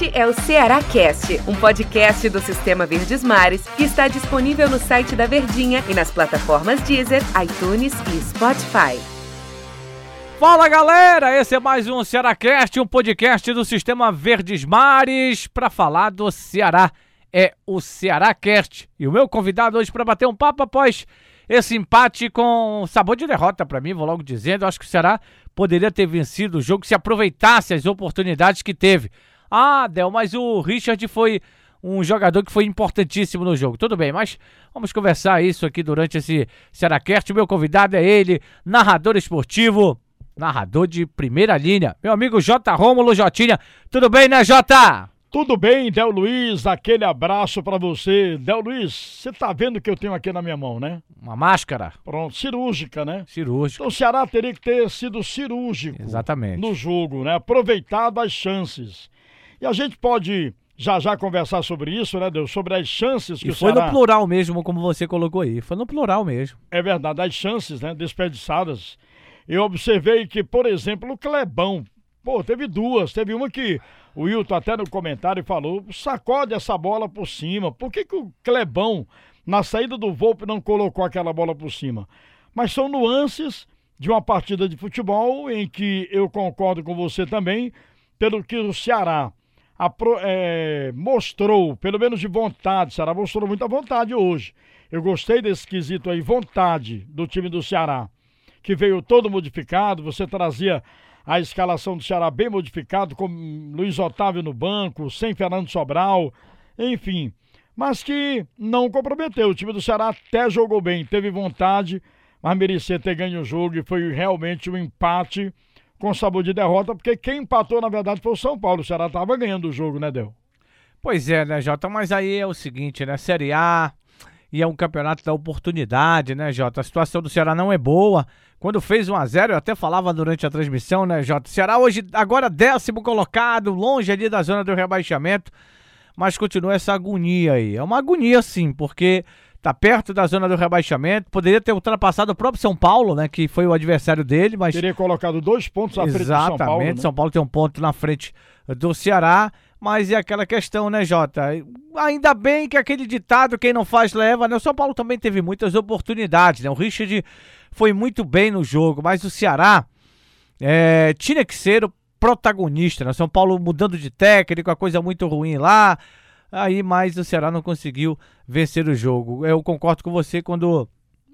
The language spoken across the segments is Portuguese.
Este é o Ceará Cast, um podcast do Sistema Verdes Mares que está disponível no site da Verdinha e nas plataformas Deezer, iTunes e Spotify. Fala galera, esse é mais um Cearacast, um podcast do Sistema Verdes Mares para falar do Ceará. É o Cearacast e o meu convidado hoje para bater um papo após esse empate com sabor de derrota para mim, vou logo dizendo. Eu acho que o Ceará poderia ter vencido o jogo se aproveitasse as oportunidades que teve. Ah, Del, mas o Richard foi um jogador que foi importantíssimo no jogo. Tudo bem, mas vamos conversar isso aqui durante esse Cearacast. O meu convidado é ele, narrador esportivo, narrador de primeira linha, meu amigo J. Rômulo Jotinha. Tudo bem, né, Jota? Tudo bem, Del Luiz, aquele abraço para você. Del Luiz, você tá vendo o que eu tenho aqui na minha mão, né? Uma máscara. Pronto, cirúrgica, né? Cirúrgica. Então o Ceará teria que ter sido cirúrgico Exatamente. no jogo, né? Aproveitado as chances. E a gente pode já já conversar sobre isso, né, Deus? Sobre as chances que E o foi Ceará... no plural mesmo, como você colocou aí. Foi no plural mesmo. É verdade, as chances, né, desperdiçadas. Eu observei que, por exemplo, o Clebão, pô, teve duas. Teve uma que o Wilton até no comentário falou, sacode essa bola por cima. Por que, que o Clebão, na saída do Volpe, não colocou aquela bola por cima? Mas são nuances de uma partida de futebol em que eu concordo com você também, pelo que o Ceará é, mostrou, pelo menos de vontade, Ceará mostrou muita vontade hoje. Eu gostei desse quesito aí, vontade do time do Ceará, que veio todo modificado, você trazia a escalação do Ceará bem modificado, com Luiz Otávio no banco, sem Fernando Sobral, enfim. Mas que não comprometeu. O time do Ceará até jogou bem, teve vontade, mas merecia ter ganho o jogo e foi realmente um empate com sabor de derrota, porque quem empatou, na verdade, foi o São Paulo. O Ceará estava ganhando o jogo, né, Del? Pois é, né, Jota? Mas aí é o seguinte, né? Série A e é um campeonato da oportunidade, né, Jota? A situação do Ceará não é boa. Quando fez 1 a 0 eu até falava durante a transmissão, né, Jota? Ceará hoje, agora décimo colocado, longe ali da zona do rebaixamento, mas continua essa agonia aí. É uma agonia, sim, porque tá perto da zona do rebaixamento. Poderia ter ultrapassado o próprio São Paulo, né, que foi o adversário dele, mas Teria colocado dois pontos à frente do Exatamente, São Paulo. né? São Paulo tem um ponto na frente do Ceará, mas é aquela questão, né, Jota? Ainda bem que aquele ditado, quem não faz leva, né? O São Paulo também teve muitas oportunidades, né? O Richard foi muito bem no jogo, mas o Ceará é, tinha que ser o protagonista, né? São Paulo mudando de técnico, a coisa muito ruim lá, aí mas o Ceará não conseguiu vencer o jogo. Eu concordo com você quando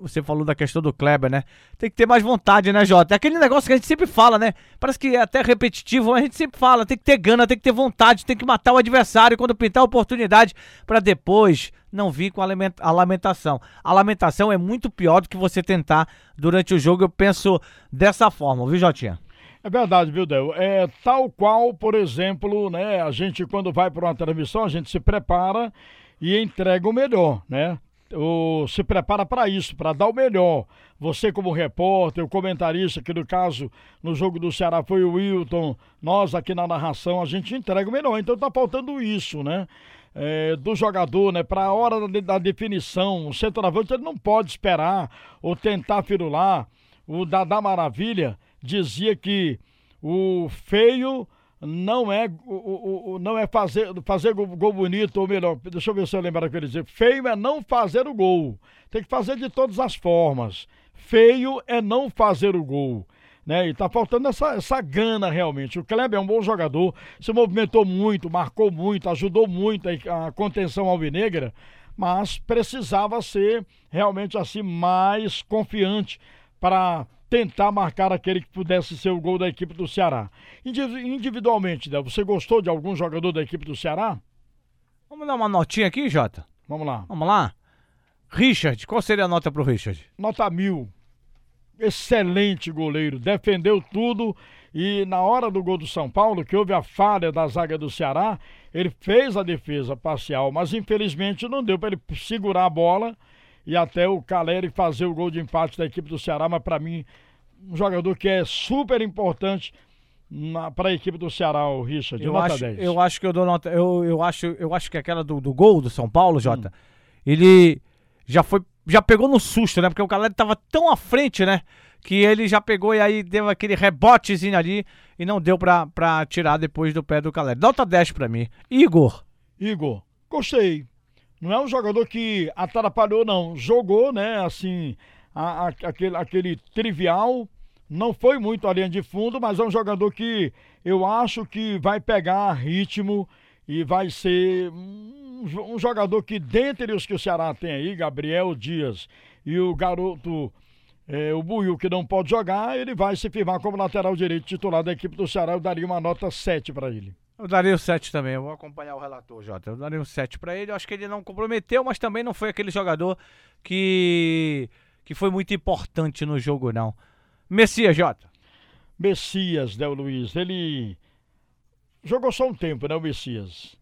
você falou da questão do Kleber, né? Tem que ter mais vontade, né, Jota? É aquele negócio que a gente sempre fala, né? Parece que é até repetitivo, mas a gente sempre fala, tem que ter gana, tem que ter vontade, tem que matar o adversário quando pintar a oportunidade para depois não vir com a lament- a lamentação. A lamentação é muito pior do que você tentar durante o jogo, eu penso dessa forma, viu, Jotinha? É verdade, viu, Del? É tal qual, por exemplo, né? A gente, quando vai para uma transmissão, a gente se prepara e entrega o melhor, né? O, se prepara para isso, para dar o melhor. Você, como repórter, o comentarista, que no caso, no jogo do Ceará foi o Wilton, nós aqui na narração, a gente entrega o melhor. Então tá faltando isso, né? É, do jogador, né? Para a hora da, da definição, o centroavante ele não pode esperar ou tentar firular. O Dadá Maravilha dizia que o feio não é o, o- não é fazer, fazer gol, gol bonito, ou melhor, deixa eu ver se eu lembro o que ele dizia. Feio é não fazer o gol. Tem que fazer de todas as formas. Feio é não fazer o gol. Né? E tá faltando essa, essa gana realmente. O Kleber é um bom jogador, se movimentou muito, marcou muito, ajudou muito a, a contenção alvinegra, mas precisava ser realmente assim mais confiante para tentar marcar aquele que pudesse ser o gol da equipe do Ceará. Indivi- Individualmente, Del, você gostou de algum jogador da equipe do Ceará? Vamos dar uma notinha aqui, Jota? Vamos lá. Vamos lá? Richard, qual seria a nota pro Richard? Nota mil. Excelente goleiro, defendeu tudo e na hora do gol do São Paulo, que houve a falha da zaga do Ceará, ele fez a defesa parcial, mas infelizmente não deu para ele segurar a bola e até o Caleri fazer o gol de empate da equipe do Ceará, mas para mim um jogador que é super importante para a equipe do Ceará, o Richard, Eu nota acho, 10. eu acho que eu dou nota. Eu, eu, acho, eu acho que aquela do, do gol do São Paulo, Jota, Hum. ele já foi. Já pegou no susto, né? Porque o Caleri tava tão à frente, né? que ele já pegou e aí deu aquele rebotezinho ali e não deu pra, pra tirar depois do pé do Caleri. Nota 10 pra mim. Igor. Igor, gostei. Não é um jogador que atrapalhou, não. Jogou, né, assim, a, a, aquele, aquele trivial. Não foi muito a linha de fundo, mas é um jogador que eu acho que vai pegar ritmo e vai ser um, um jogador que, dentre os que o Ceará tem aí, Gabriel Dias e o garoto é, o Buiu, que não pode jogar, ele vai se firmar como lateral direito titular da equipe do Ceará. Eu daria uma nota 7 para ele. Eu daria o 7 também, eu vou acompanhar o relator, Jota. Eu daria um 7 para ele. Eu acho que ele não comprometeu, mas também não foi aquele jogador que, que foi muito importante no jogo, não. Messias, Jota. Messias, Del Luiz, ele jogou só um tempo, né, o Messias?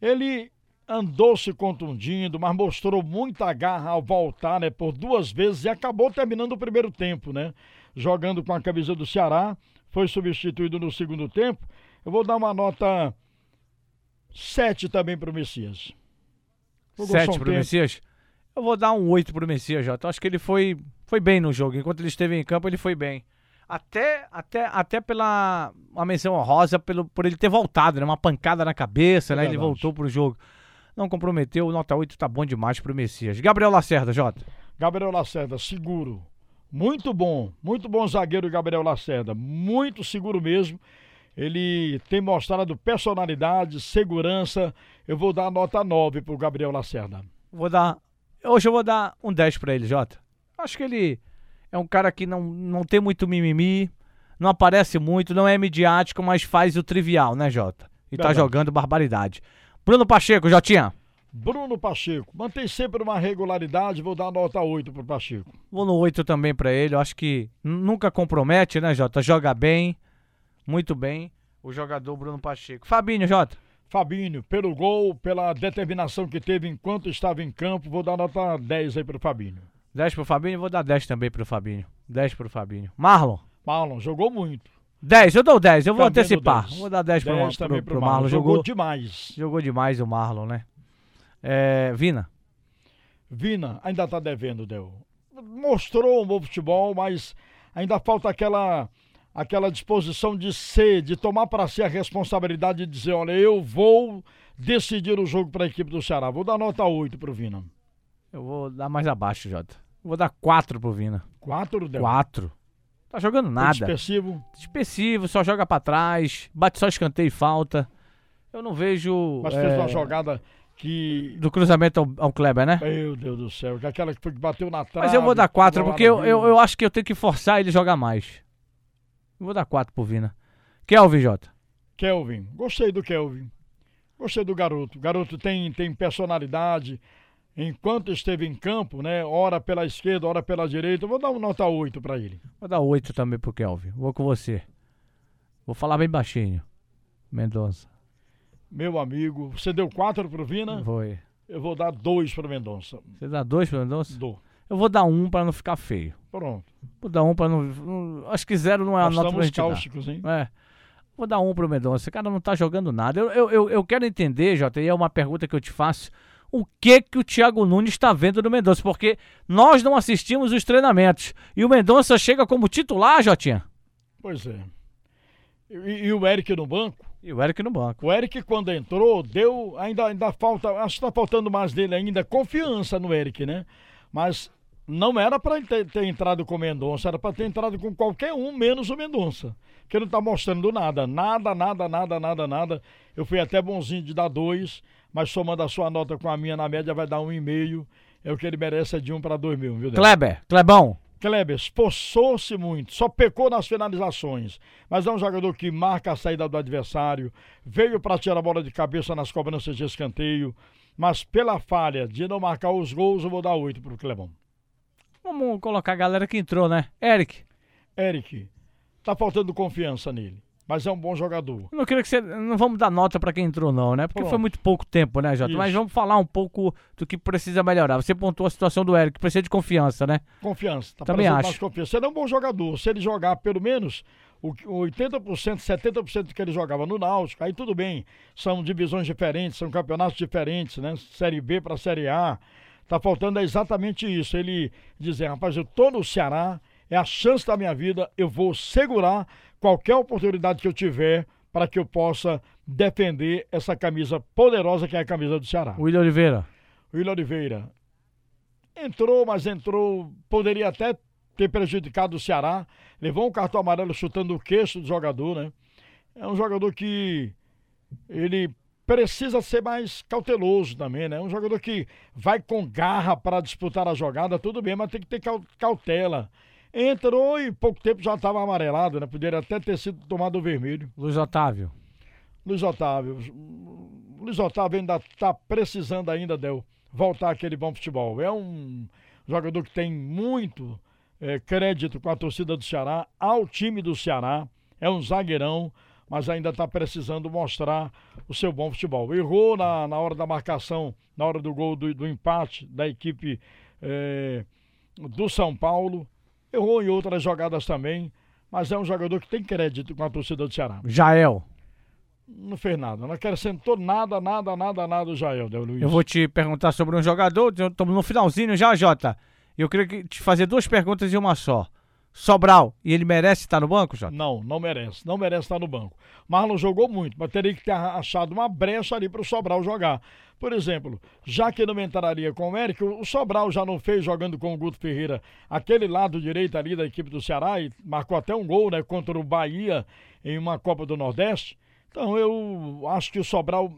Ele andou se contundindo, mas mostrou muita garra ao voltar, né, por duas vezes e acabou terminando o primeiro tempo, né? Jogando com a camisa do Ceará, foi substituído no segundo tempo. Eu vou dar uma nota 7 também para o Messias. 7 para o Messias? Eu vou dar um 8 para o Messias, Jota. Acho que ele foi, foi bem no jogo. Enquanto ele esteve em campo, ele foi bem. Até, até, até pela uma menção honrosa pelo, por ele ter voltado, né? Uma pancada na cabeça, é né? Ele voltou pro jogo não comprometeu. Nota 8 tá bom demais pro Messias. Gabriel Lacerda, Jota. Gabriel Lacerda, seguro. Muito bom, muito bom zagueiro Gabriel Lacerda, muito seguro mesmo. Ele tem mostrado personalidade, segurança. Eu vou dar nota 9 pro Gabriel Lacerda. Vou dar. Hoje eu vou dar um 10 para ele, Jota. Acho que ele é um cara que não, não tem muito mimimi, não aparece muito, não é midiático, mas faz o trivial, né, Jota? E tá Verdade. tá jogando barbaridade. Bruno Pacheco, Jotinha. Bruno Pacheco, mantém sempre uma regularidade, vou dar nota 8 pro Pacheco. Vou no 8 também para ele, eu acho que nunca compromete, né, Jota? Joga bem, muito bem, o jogador Bruno Pacheco. Fabinho, Jota. Fabinho, pelo gol, pela determinação que teve enquanto estava em campo, vou dar nota 10 aí pro Fabinho. 10 pro Fabinho, vou dar 10 também pro Fabinho. 10 pro Fabinho. Marlon. Marlon, jogou muito. 10, eu dou 10, eu vou também antecipar. Vou dar 10, 10 pro, pro, pro, pro Marlon. Jogou, jogou, demais. Jogou demais o Marlon, né? É, Vina. Vina, ainda tá devendo, Del. Mostrou um bom futebol, mas ainda falta aquela aquela disposição de ser, de tomar para si a responsabilidade de dizer, olha, eu vou decidir o jogo para a equipe do Ceará. Vou dar nota 8 pro Vina. Eu vou dar mais abaixo, Jota. Vou dar 4 pro Vina. 4, Del? 4. Tá jogando nada. Dispersivo. Dispersivo, só joga para trás, bate só escanteio e falta. Eu não vejo. Mas é... fez uma jogada que. Do cruzamento ao, ao, Kleber, né? Meu Deus do céu, que aquela que bateu na trave. Mas eu vou dar quatro, porque eu, eu, eu, acho que eu tenho que forçar ele jogar mais. Vou dar quatro pro Vina. Kelvin, Jota. Kelvin, gostei do Kelvin. Gostei do garoto. O garoto tem, tem personalidade enquanto esteve em campo, né? Ora pela esquerda, ora pela direita. vou dar uma nota 8 para ele. Vou dar 8 também pro Kelvin. Vou com você. Vou falar bem baixinho. Mendonça. Meu amigo, você deu 4 pro Vina? Foi. Eu vou dar 2 pro Mendonça. Você dá 2 pro Mendonça? Dou. Eu vou dar 1 um para não ficar feio. Pronto. Vou dar 1 um para não, não, Acho que 0 não é Nós a nota pra gente cáusticos, hein? É. Vou dar 1 um pro Mendonça. Esse cara não tá jogando nada. Eu, eu, eu, eu quero entender, Jota, e é uma pergunta que eu te faço o que que o Thiago Nunes está vendo do Mendonça, porque nós não assistimos os treinamentos e o Mendonça chega como titular, Jotinha. Pois é. E, e, o Eric no banco? E o Eric no banco. O Eric quando entrou, deu ainda ainda falta, acho que está faltando mais dele ainda confiança no Eric, né? Mas não era para ele ter, ter, entrado com o Mendonça, era para ter entrado com qualquer um, menos o Mendonça. Que não está mostrando nada, nada, nada, nada, nada, nada. Eu fui até bonzinho de dar dois, mas somando a sua nota com a minha, na média vai dar um e meio. É o que ele merece, é de um para dois mil, viu, Kleber, Clebão. Kleber esforçou-se muito, só pecou nas finalizações, mas é um jogador que marca a saída do adversário, veio para tirar a bola de cabeça nas cobranças de escanteio, mas pela falha de não marcar os gols, eu vou dar oito para o Clebão. Vamos colocar a galera que entrou, né? Eric. Eric, tá faltando confiança nele mas é um bom jogador. Não queria que você. Não vamos dar nota para quem entrou, não, né? Porque Pronto. foi muito pouco tempo, né, Jota? Isso. Mas vamos falar um pouco do que precisa melhorar. Você pontuou a situação do Eric, precisa de confiança, né? Confiança. Tá Também acho. Mais confiança. Ele é um bom jogador. Se ele jogar pelo menos o 80%, 70% que ele jogava no Náutico, aí tudo bem. São divisões diferentes, são campeonatos diferentes, né? Série B para Série A. Tá faltando exatamente isso. Ele dizer, rapaz, eu tô no Ceará, é a chance da minha vida, eu vou segurar qualquer oportunidade que eu tiver para que eu possa defender essa camisa poderosa que é a camisa do Ceará. William Oliveira. William Oliveira. Entrou, mas entrou, poderia até ter prejudicado o Ceará. Levou um cartão amarelo chutando o queixo do jogador, né? É um jogador que ele precisa ser mais cauteloso também, né? Um jogador que vai com garra para disputar a jogada, tudo bem, mas tem que ter cautela. Entrou e pouco tempo já estava amarelado, né? Poderia até ter sido tomado o vermelho. Luiz Otávio. Luiz Otávio. Luiz Otávio ainda está precisando ainda, Del, voltar aquele bom futebol. É um jogador que tem muito é, crédito com a torcida do Ceará, ao time do Ceará. É um zagueirão mas ainda está precisando mostrar o seu bom futebol. Errou na, na hora da marcação, na hora do gol do, do empate da equipe é, do São Paulo. Errou em outras jogadas também, mas é um jogador que tem crédito com a torcida do Ceará. Jael. Não fez nada, não acrescentou nada, nada, nada, nada o Jael, Del Luiz. Eu vou te perguntar sobre um jogador, estamos no finalzinho já, Jota. Eu queria te fazer duas perguntas e uma só. Sobral, e ele merece estar no banco, Jota? Não, não merece. Não merece estar no banco. Marlon jogou muito, mas teria que ter achado uma brecha ali para o Sobral jogar. Por exemplo, já que não entraria com o Eric, o Sobral já não fez jogando com o Guto Ferreira aquele lado direito ali da equipe do Ceará e marcou até um gol, né, contra o Bahia em uma Copa do Nordeste. Então eu acho que o Sobral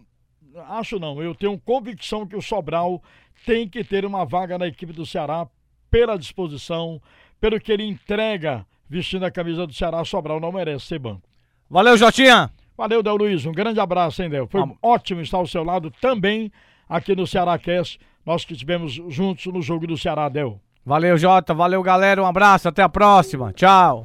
acho não, eu tenho convicção que o Sobral tem que ter uma vaga na equipe do Ceará pela disposição, pelo que ele entrega vestindo a camisa do Ceará, Sobral não merece ser banco. Valeu, Jotinha! Valeu, Del Luiz. Um grande abraço, hein, Del? Foi Vamos. ótimo estar ao seu lado também aqui no Ceará Cast. Nós que estivemos juntos no jogo do Ceará, Del. Valeu, Jota. Valeu, galera. Um abraço. Até a próxima. Tchau.